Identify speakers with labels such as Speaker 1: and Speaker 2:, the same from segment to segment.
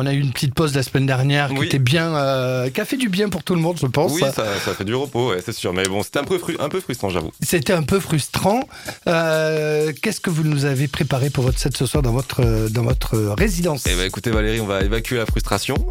Speaker 1: On a eu une petite pause la semaine dernière qui
Speaker 2: Oui.
Speaker 1: était bien, euh, qui a fait du bien pour tout le monde, je pense.
Speaker 2: Oui, ça, ça fait du repos, ouais, c'est sûr. Mais bon, c'était un peu, fru- un peu frustrant, j'avoue.
Speaker 1: C'était un peu frustrant. Euh, Qu'est-ce que vous nous avez préparé pour votre set ce soir dans votre, dans votre résidence?
Speaker 2: Eh ben, écoutez, Valérie, on va évacuer la frustration.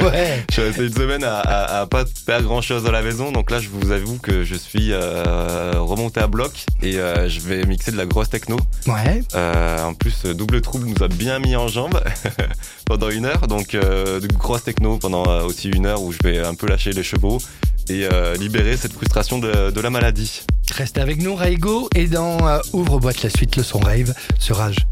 Speaker 1: Ouais.
Speaker 2: Je suis resté une semaine à, à, à pas faire grand chose à la maison, donc là, je vous avoue que je suis euh, remonté à bloc et je vais mixer de la grosse techno.
Speaker 1: Ouais.
Speaker 2: En plus, Double Trouble nous a bien mis en jambe pendant une heure, donc euh, de grosse techno pendant euh, aussi une heure où je vais un peu lâcher les chevaux et euh, libérer cette frustration de, la maladie.
Speaker 1: Restez avec nous, Raigo, et dans Ouvre boîte la suite, le son rave sur Rage.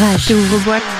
Speaker 3: Rage et ouvre-boîte.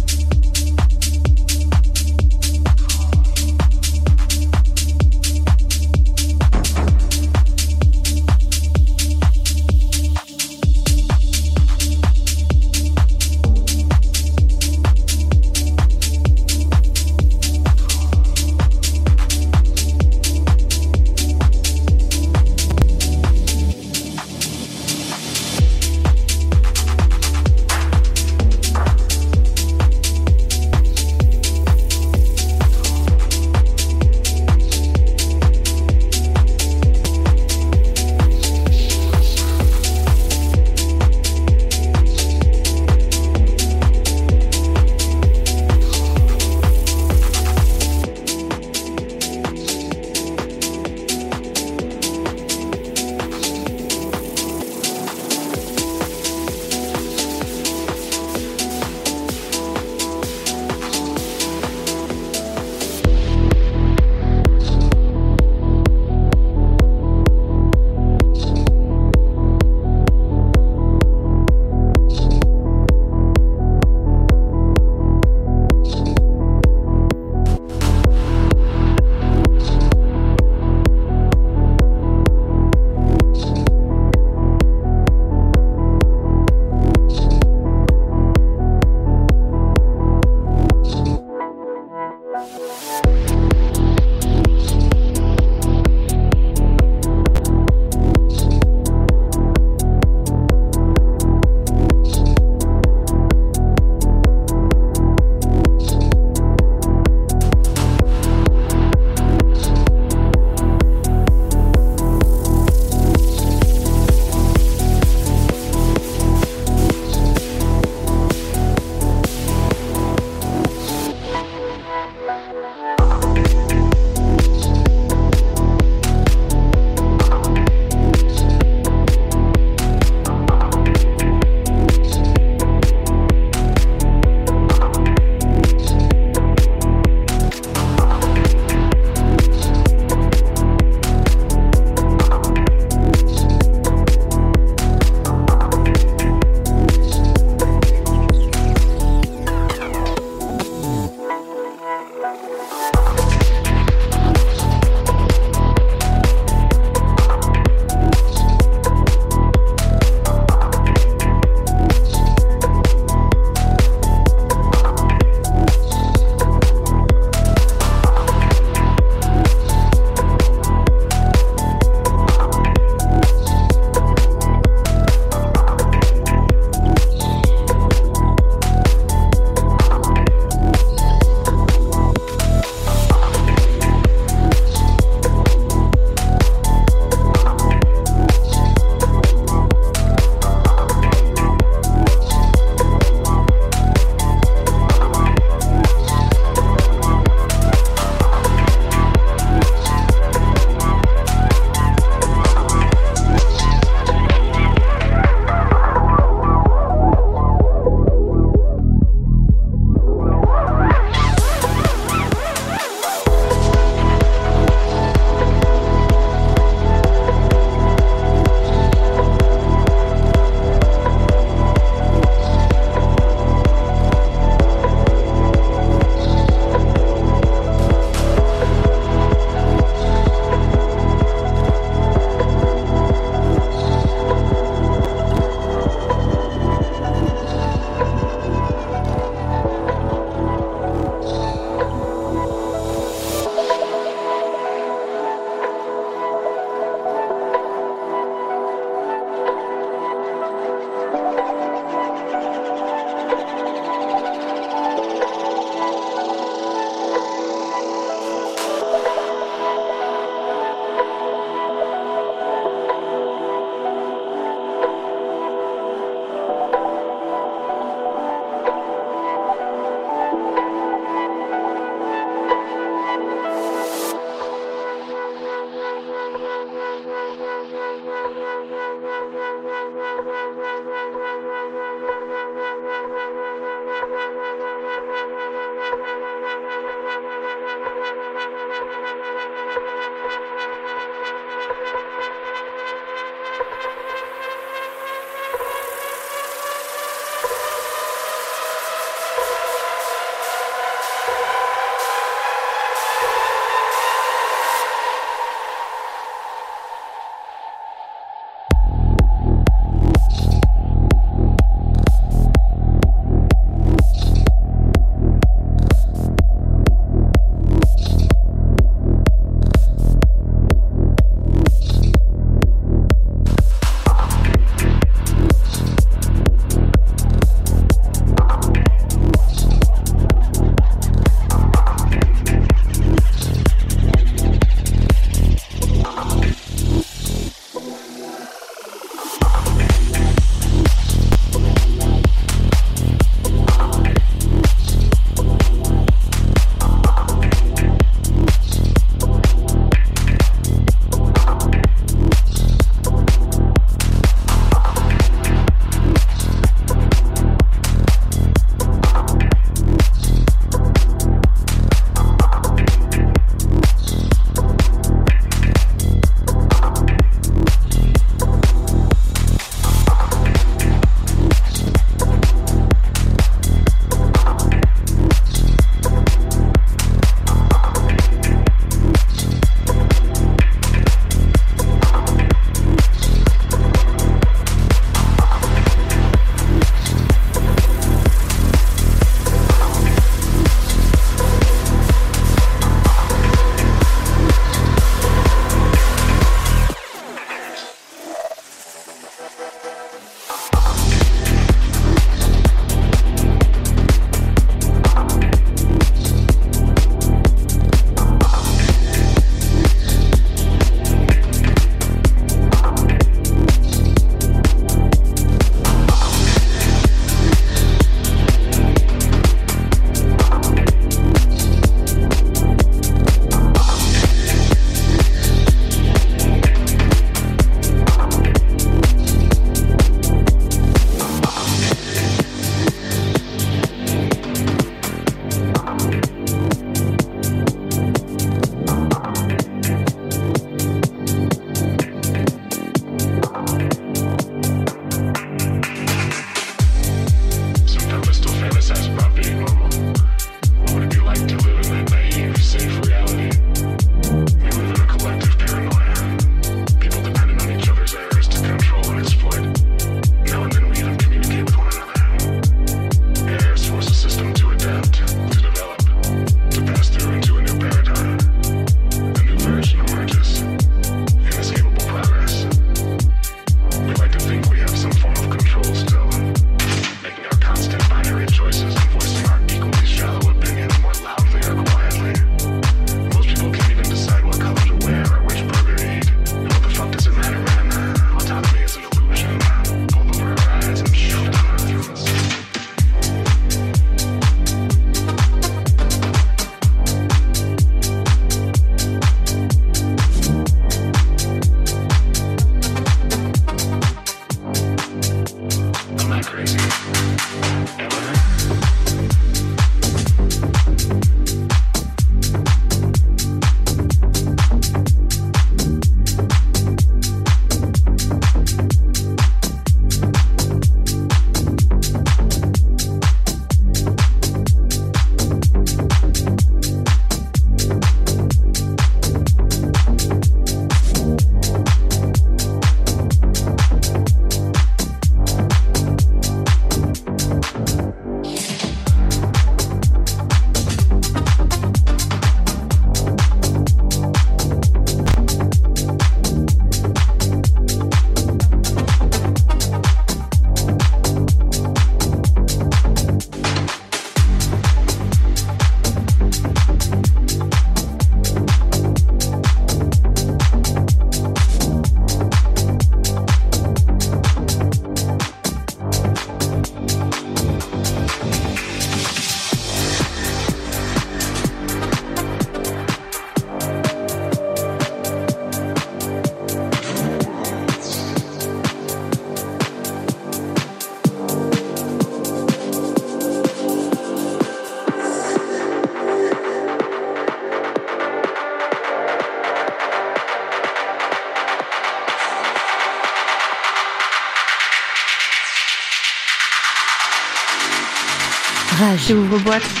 Speaker 3: Chez Ouvre Boîte.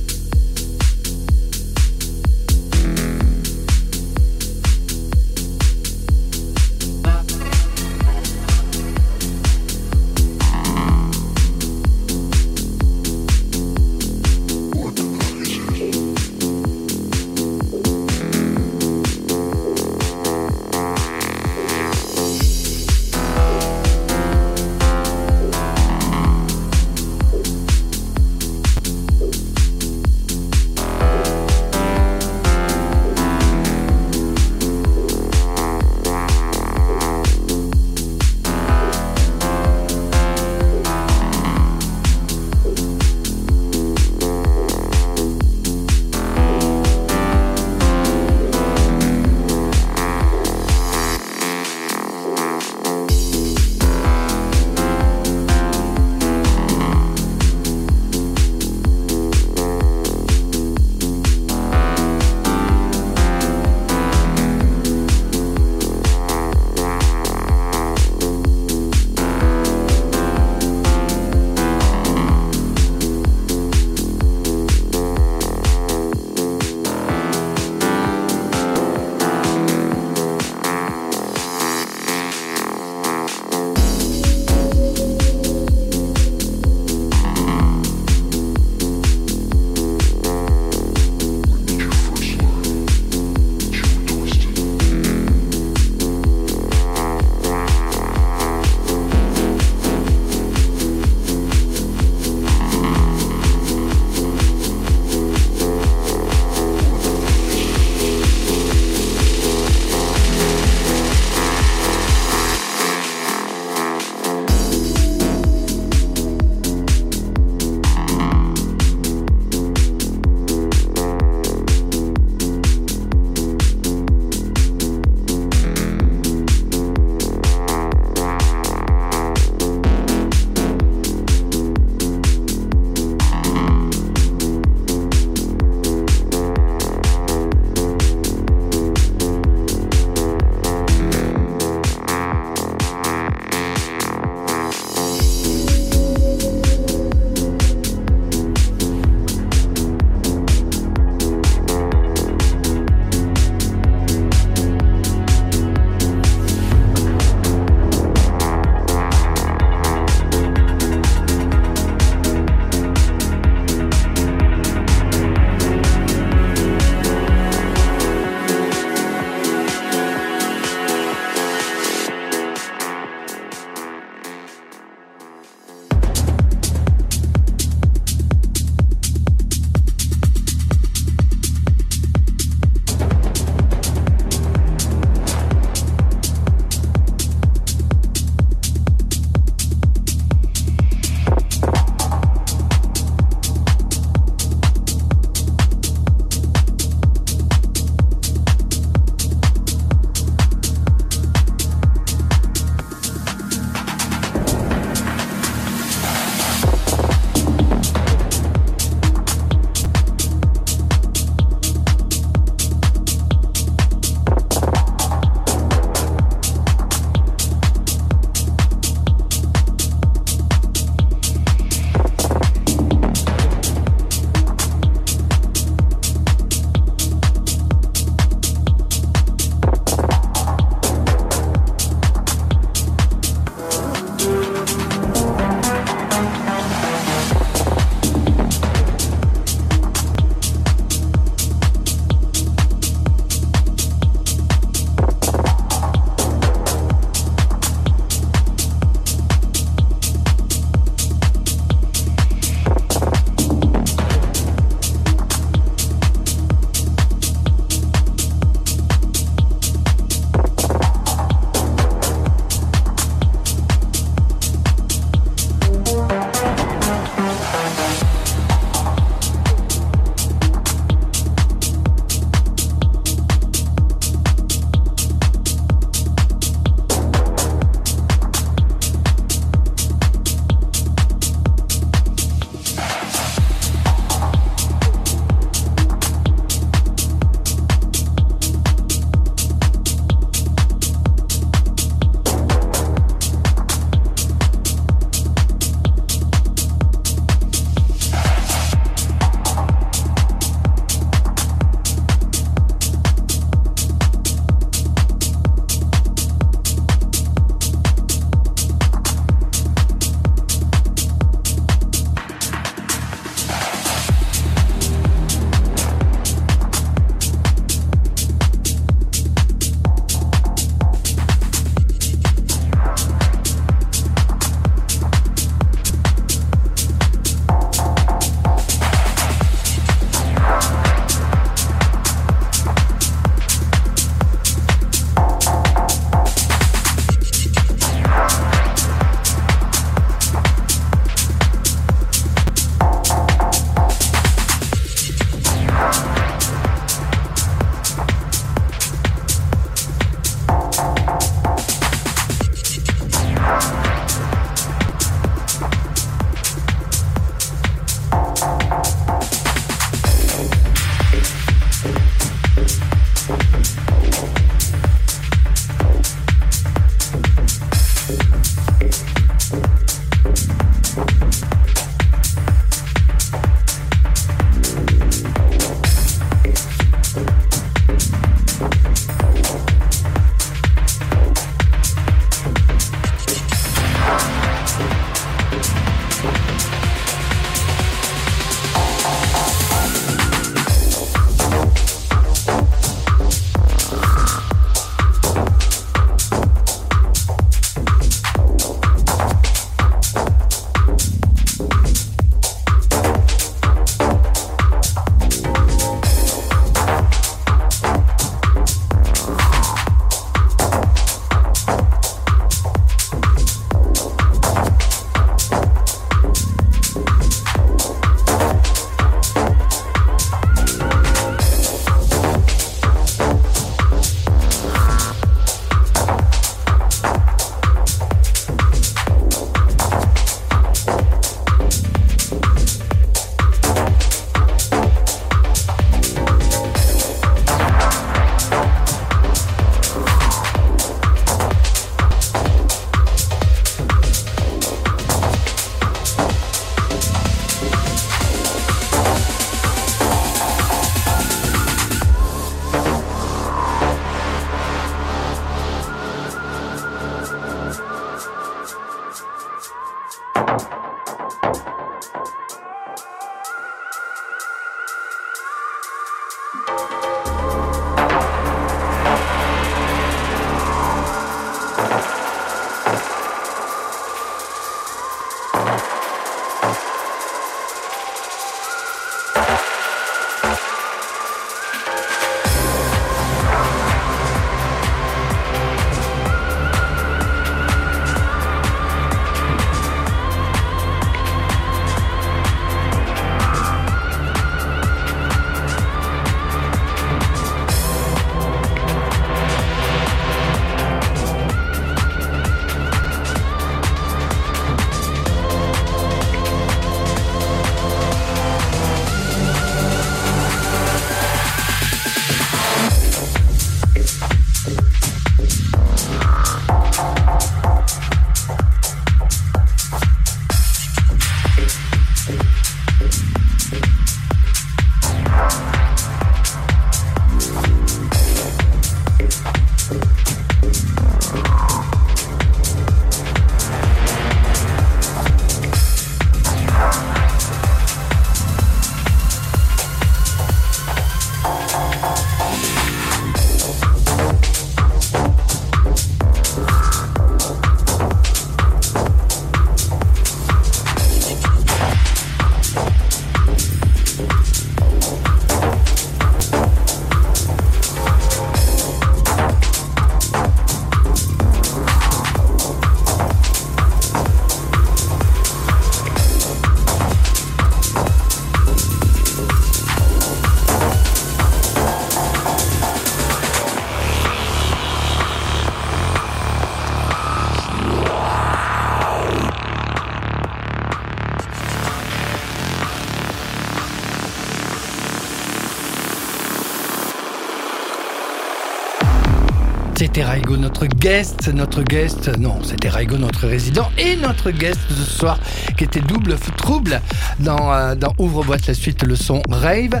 Speaker 1: C'était Raigo, notre guest, notre guest, non, c'était Raigo, notre résident, et notre guest de ce soir, qui était double trouble dans, euh, dans Ouvre-boîte, la suite, le son Rave.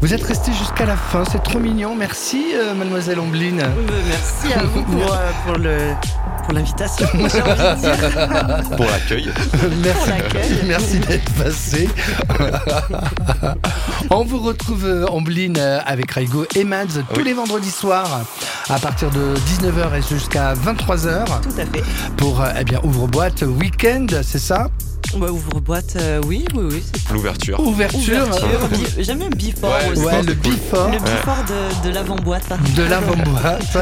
Speaker 1: Vous êtes resté jusqu'à la fin, c'est trop mignon. Merci, euh, mademoiselle Ombline.
Speaker 4: Merci à vous pour, euh, pour le pour l'invitation.
Speaker 2: Pour l'accueil.
Speaker 1: Merci, merci d'être passé. On vous retrouve euh, Ombline euh, avec Raigo et Mads tous
Speaker 2: Oui.
Speaker 1: les vendredis soirs à partir de 19h et jusqu'à 23h
Speaker 4: Tout à fait.
Speaker 1: pour euh, eh bien ouvre-boîte week-end, c'est ça?
Speaker 4: Bah, ouvre boîte, euh, oui, oui, oui. c'est
Speaker 2: L'ouverture.
Speaker 1: Ouverture.
Speaker 4: Ouverture. J'aime bien before
Speaker 2: Ouais,
Speaker 4: aussi.
Speaker 1: Ouais, le
Speaker 2: cool.
Speaker 1: before.
Speaker 4: Le before de, de l'avant-boîte.
Speaker 1: de l'avant-boîte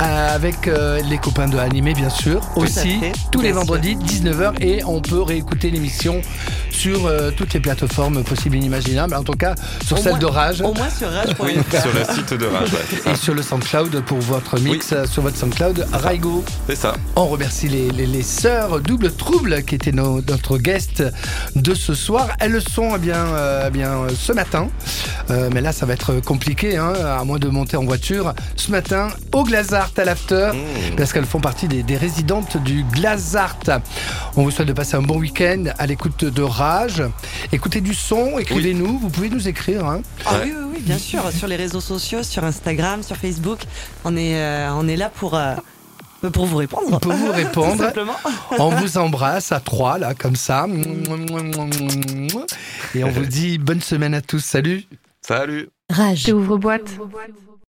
Speaker 1: euh, avec euh, les copains de Animé bien sûr aussi tous les vendredis 19h et on peut réécouter l'émission sur euh, toutes les plateformes possibles et inimaginables en tout cas sur
Speaker 4: Au
Speaker 1: celle
Speaker 4: moins-
Speaker 1: de Rage
Speaker 4: Au moins sur Rage.
Speaker 2: Oui, sur le site de Rage. ouais,
Speaker 1: et sur le SoundCloud pour votre mix sur votre SoundCloud Raigo.
Speaker 2: C'est ça.
Speaker 1: On remercie les, les, les sœurs Double Trouble qui étaient nos, notre guest de ce soir. Elles le sont eh bien, euh, eh bien, euh, ce matin. Euh, mais là, ça va être compliqué, hein, à moins de monter en voiture. Ce matin, au Glazart à l'after,
Speaker 2: Mmh.
Speaker 1: parce qu'elles font partie des, des résidentes du Glazart. On vous souhaite de passer un bon week-end à l'écoute de Rage. Écoutez du son, écrivez-nous. Vous pouvez nous écrire. hein.
Speaker 4: Ah
Speaker 2: Ouais.
Speaker 4: oui, oui, oui, bien sûr. Sur les réseaux sociaux, sur Instagram, sur Facebook. On est, euh, on est là pour, euh, pour vous répondre.
Speaker 1: Pour vous
Speaker 4: Tout
Speaker 1: répondre.
Speaker 4: simplement.
Speaker 1: On vous embrasse à trois, là, comme ça. Et on vous dit bonne semaine à tous. Salut
Speaker 2: Salut.
Speaker 3: Rage. Ouvre boîte.